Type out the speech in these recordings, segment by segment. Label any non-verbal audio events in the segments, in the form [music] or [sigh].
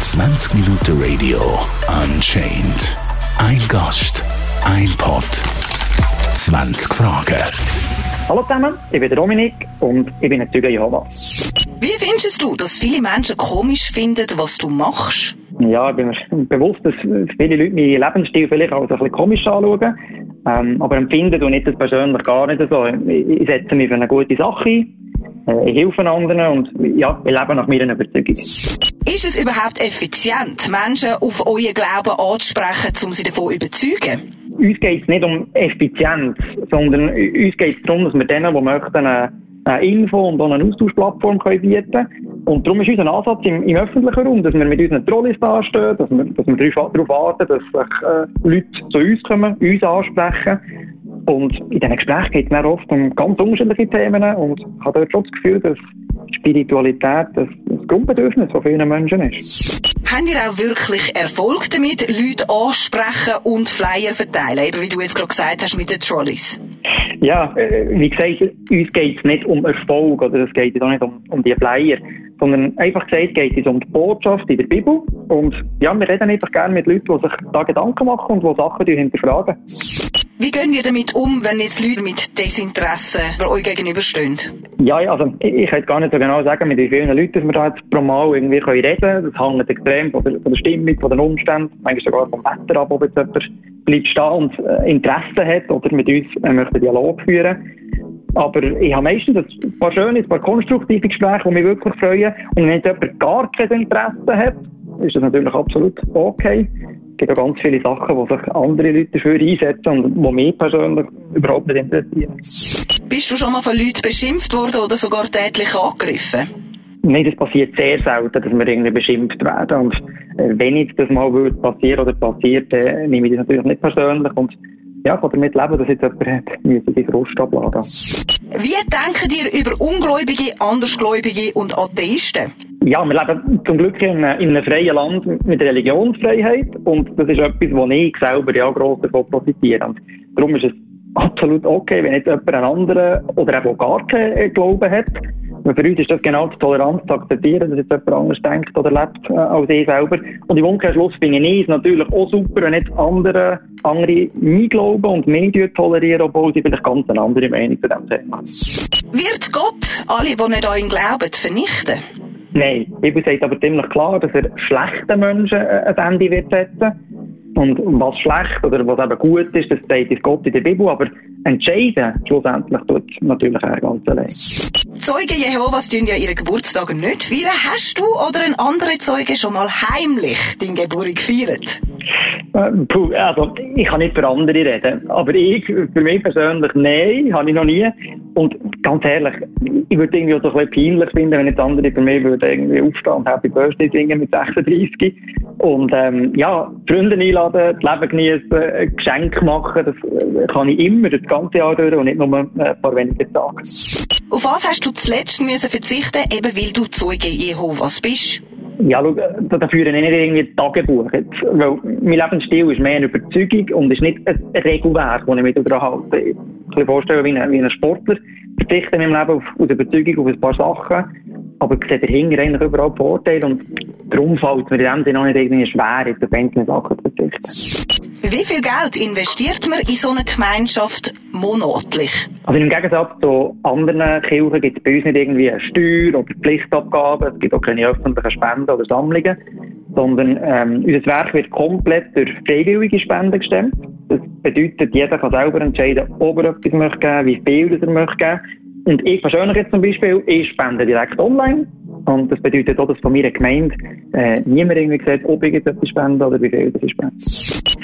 20 Minuten Radio Unchained. Ein Gast, ein Pod, 20 Fragen. Hallo zusammen, ich bin Dominik und ich bin ein Zeuge Jehovas. Wie findest du, dass viele Menschen komisch finden, was du machst? Ja, ich bin mir bewusst, dass viele Leute meinen Lebensstil vielleicht auch ein bisschen komisch anschauen. Ähm, aber empfinden und nicht das persönlich gar nicht so. Ich, ich setze mich für eine gute Sache ein. Äh, ich helfe anderen und ja, ich lebe nach meiner Überzeugung. Ist es überhaupt effizient, Menschen auf euer Glauben anzusprechen, um sie davon zu überzeugen? Uns geht es nicht um Effizienz, sondern uns geht es darum, dass wir denen, die möchten, eine, eine Info- und eine Austauschplattform bieten können. Und darum ist unser Ansatz im, im öffentlichen Raum, dass wir mit unseren Trolleys dastehen, dass wir, dass wir darauf warten, dass sich äh, Leute zu uns kommen, uns ansprechen. Und in diesen Gesprächen geht es oft um ganz unterschiedliche Themen und ich habe dort schon das Gefühl, dass Spiritualität das, das Grundbedürfnis von vielen Menschen ist. Haben ihr auch wirklich Erfolg damit, Leute ansprechen und Flyer verteilen, eben wie du jetzt gerade gesagt hast mit den Trolleys? Ja, äh, wie gesagt, uns geht es nicht um Erfolg oder es geht auch nicht um, um die Flyer, sondern einfach gesagt geht es um die Botschaft in der Bibel und ja, wir reden einfach gerne mit Leuten, die sich da Gedanken machen und die Sachen hinterfragen. Wie gehen wir damit um, wenn jetzt Leute mit Desinteresse euch gegenüberstehen? Ja, also ich, kann gar nicht so genau sagen, mit wie vielen Leuten wir da jetzt pro Mal irgendwie können reden können. Das hängt extrem von der, von der Stimmung, von den Umständen, manchmal sogar vom Wetter ab, ob jetzt jemand bleibt stehen und äh, Interesse hat oder mit uns äh, möchte Dialog führen. Aber ich habe meistens ein paar schöne, ein paar konstruktive Gespräche, die mich wirklich freuen. Und wenn jemand gar kein Interesse hat, ist das natürlich absolut okay. Es gibt auch ganz viele Sachen, wo sich andere Leute dafür einsetzen und die mich persönlich überhaupt nicht interessieren. Bist du schon mal von Leuten beschimpft worden oder sogar tätlich angegriffen? Nein, das passiert sehr selten, dass wir irgendwie beschimpft werden. Und äh, wenn jetzt das mal würde passieren oder passiert, dann nehme ich das natürlich nicht persönlich. Und ja, ich kann damit leben, dass jetzt jemand [laughs] die Frust abladen. Wie denken ihr über Ungläubige, Andersgläubige und Atheisten? Ja, wir leben zum Glück in, in einem freien Land mit Religionsfreiheit und das ist etwas, wo ich selber ja gross davon profitiere. Und darum ist es absolut okay, wenn jetzt jemand einen anderen oder eben gar keinen Glauben hat. Für uns ist das genau die Toleranz zu akzeptieren, dass jetzt jemand anders denkt oder lebt äh, als ich selber. Und im Umkehrschluss finde ich es natürlich auch super, wenn jetzt andere, andere mein Glauben und Medien tolerieren, obwohl sie vielleicht ganz eine andere Meinung zu diesem Thema. Wird Gott alle, die nicht an glauben, vernichten? Nein, die Bibel sagt aber ziemlich klar, dass er schlechten Menschen ein Ende wird setzen. Und was schlecht oder was eben gut ist, das ist Gott in der Bibel, aber entscheiden schlussendlich tut natürlich er ganz allein. Zeugen Jehovas tun ja ihre Geburtstage nicht feiern. Hast du oder ein anderer Zeuge schon mal heimlich deine Geburt gefeiert? Äh, also, ich kann nicht für andere reden. Aber ich, für mich persönlich, nein, habe ich noch nie. Und ganz ehrlich, ich würde irgendwie auch so ein bisschen peinlich finden, wenn jetzt andere für mich würden irgendwie aufstehen und Happy Birthday singen mit 36. Und, ähm, ja, Freunde einladen, das Leben genießen, Geschenke machen, das äh, kann ich immer das ganze Jahr durch und nicht nur ein paar wenige Tage. Auf was hast du zuletzt müssen verzichten, eben weil du Zeuge Jehovas bist? Ja, schau, da, da führe ich nicht Tagebuch. Weil mein Lebensstil ist mehr eine Überzeugung und ist nicht ein Regelwerk, das ich mich daran halte. Ich kann mir vorstellen, wie ein, Sportler verzichte in meinem Leben auf, aus Überzeugung auf ein paar Sachen. Aber ich sehe dahinter eigentlich überall Vorteile und darum fällt mir in dem Sinne auch nicht irgendwie schwer, jetzt auf einzelne Sachen zu verzichten. Wie viel Geld investiert man in so eine Gemeinschaft monatlich? Also im Gegensatz zu anderen Kirchen gibt es bei uns nicht irgendwie eine Steuer oder Pflichtabgaben, es gibt auch keine öffentlichen Spenden oder Sammlungen, sondern ähm, unser Werk wird komplett durch freiwillige Spenden gestemmt. Das bedeutet, jeder kann selber entscheiden, ob er etwas möchte geben, wie viel er möchte geben. Und ich persönlich jetzt zum Beispiel, ich spende direkt online. Und das bedeutet auch, dass von meiner Gemeinde äh, niemand irgendwie sagt, ob ich jetzt etwas spende oder wie viel ich spende.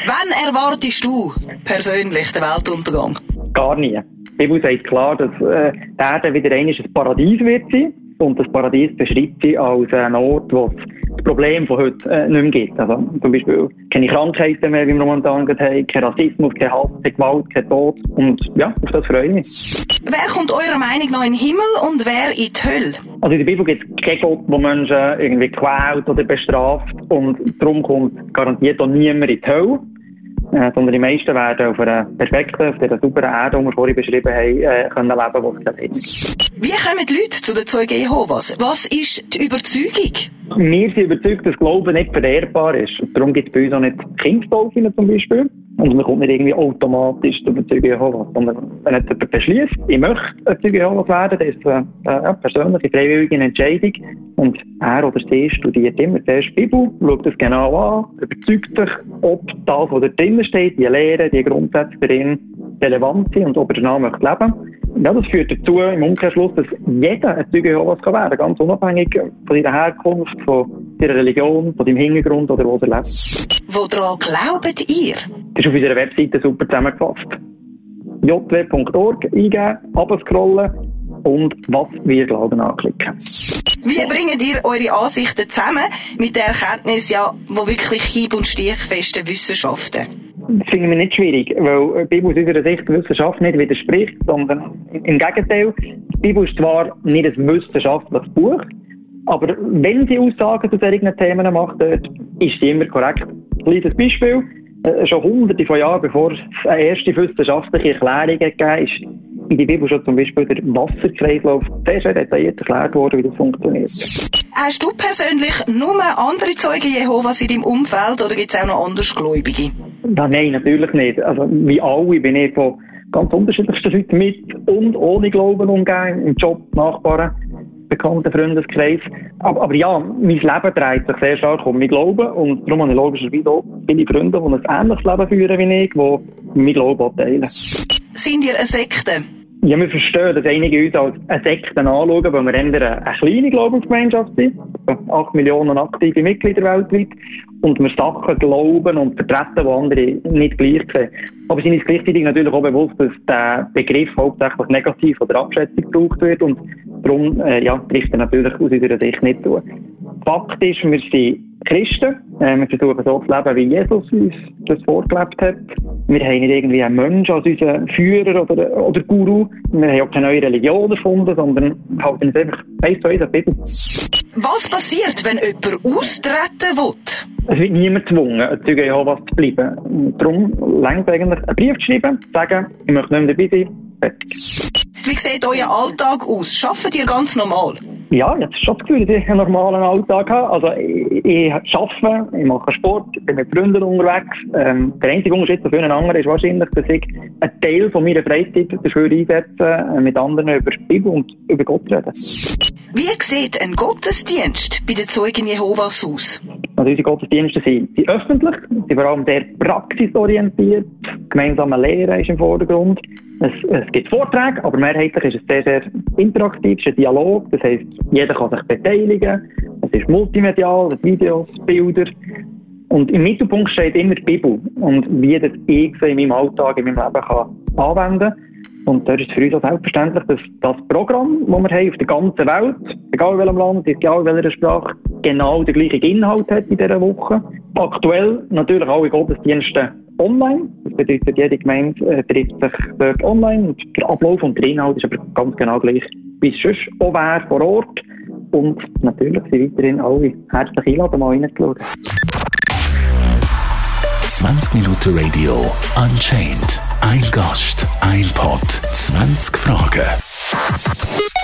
Wann erwartest du persönlich den Weltuntergang? Gar nie. Die Bibel sagt klar, dass äh, die Erde wieder einmal ein Paradies wird sein. Und das Paradies beschreibt sie als einen Ort, wo das Problem von heute äh, nicht mehr gibt. Also zum Beispiel keine Krankheiten mehr, wie wir momentan haben, kein Rassismus, kein Hass, keine Gewalt, kein Tod. Und ja, auf das freue ich mich. Wer kommt eurer Meinung nach in den Himmel und wer in die Hölle? Also in der Bibel gibt es keinen Gott, der Menschen irgendwie quält oder bestraft. Und darum kommt garantiert auch niemand in die Hölle. Sondern die meisten werden auf einer perfekten, auf dieser sauberen Erde, die wir vorhin beschrieben haben, können leben, wo sie leben. Wie kommen die Leute zu den Zeugen Jehovas? Was ist die Überzeugung? Wir sind überzeugt, dass Glauben nicht verehrbar ist. Darum gibt es bei uns auch nicht Kindstaufen zum Beispiel. Und man kommt nicht irgendwie automatisch zu der Zeuge sondern wenn jemand beschließt, ich möchte ein Zeuge werden, dann ist es eine, eine persönliche, freiwillige Entscheidung. Und er oder sie studiert immer zuerst die Bibel, schaut das genau an, überzeugt sich, ob das, was da drinnen steht, die Lehre, die Grundsätze darin relevant sind und ob er danach möchte leben ja, das führt dazu im Umkehrschluss, dass jeder ein Zeuge Jehovas kann werden ganz unabhängig von seiner Herkunft, von seiner Religion, von seinem Hintergrund oder wo er lebt. Woran glaubt ihr? Das ist auf unserer Webseite super zusammengefasst. jw.org eingeben, abscrollen und was wir glauben anklicken. Wie bringt ihr eure Ansichten zusammen mit der Erkenntnis, ja, wo wirklich hieb- und stichfeste Wissenschaften? Das finden wir nicht schwierig, weil die Bibel aus unserer Sicht Wissenschaft nicht widerspricht, sondern im Gegenteil. Die Bibel ist zwar nicht ein wissenschaftliches Buch, aber wenn sie Aussagen zu solchen Themen macht, ist sie immer korrekt. Ein kleines Beispiel. Äh, schon hunderte von Jahren, bevor es eine erste wissenschaftliche Erklärung gegeben ist, in der Bibel schon zum Beispiel der Wasserkreislauf sehr, sehr detailliert erklärt worden, wie das funktioniert. Hast du persönlich nur andere Zeugen Jehovas in deinem Umfeld oder gibt es auch noch Andersgläubige? Ja, nein, natürlich nicht. Also, wie alle bin ich von ganz unterschiedlichsten Leuten mit und ohne Glauben umgehen, im Job, Nachbarn, bekannten Freundeskreis. Aber, aber ja, mein Leben dreht sich sehr stark um mein Glauben und darum habe ich logischerweise auch viele Freunde, die ein ähnliches Leben führen wie ich, die mein Glauben teilen. Sind ihr eine Sekte? Ja, wir verstehen, dass einige uns als eine Sekte anschauen, weil wir eine kleine Glaubensgemeinschaft sind. 8 Millionen aktive Mitglieder weltweit. Und wir Sachen glauben und vertreten, die andere nicht gleich sehen. Aber sind uns gleichzeitig natürlich auch bewusst, dass der Begriff hauptsächlich negativ oder Abschätzung gebraucht wird. Und darum, äh, ja, trifft er natürlich aus unserer Sicht nicht zu. Fakt ist, wir sind Christen. Äh, wir versuchen so zu leben, wie Jesus uns das vorgelebt hat. Wir haben nicht irgendwie einen Menschen als unseren Führer oder, oder Guru. Wir haben auch keine neue Religion erfunden, sondern halten uns einfach eins zu eins an Bibel. Was passiert, wenn jemand austreten will? Es wird niemand gezwungen, ein Zeuge Jehovas zu bleiben. Darum längt eigentlich einen Brief zu schreiben, zu sagen, ich möchte nicht mehr dabei sein. Fertig. Wie sieht euer Alltag aus? Schafft ihr ganz normal? Ja, jetzt schon das Gefühl, dass ich einen normalen Alltag habe. Also, ich, ich arbeite, ich mache Sport, ich bin mit Freunden unterwegs. Ähm, der einzige Unterschied zu vielen anderen ist wahrscheinlich, dass ich einen Teil von meiner Freizeit dafür einsetze, äh, mit anderen über die Bibel und über Gott reden. Wie sieht ein Gottesdienst bei den Zeugen Jehovas aus? Also unsere Gottesdienste sind, sind öffentlich, sind vor allem sehr praxisorientiert. Gemeinsame Lehre ist im Vordergrund. Es, es gibt Vorträge, aber mehrheitlich ist es sehr, sehr interaktiv, es ist ein Dialog. Das heisst, jeder kann sich beteiligen. Es ist multimedial, es Videos, Bilder. Und im Mittelpunkt steht immer die Bibel und wie das ich in meinem Alltag, in meinem Leben kann anwenden kann. Und da ist es für uns auch selbstverständlich, dass das Programm, das wir haben auf der ganzen Welt, egal in welchem Land, egal in welcher Sprache, genau den gleichen Inhalt hat in dieser Woche. Aktuell natürlich alle Gottesdienste online. Das bedeutet, jede Gemeinde äh, trifft sich dort online. Und der Ablauf und der Inhalt ist aber ganz genau gleich, wie sonst auch wäre vor Ort. Und natürlich sind weiterhin alle herzlich eingeladen, mal reinzuschauen. 20 Minuten Radio Unchained. Ein Gast, ein Pod, 20 Fragen.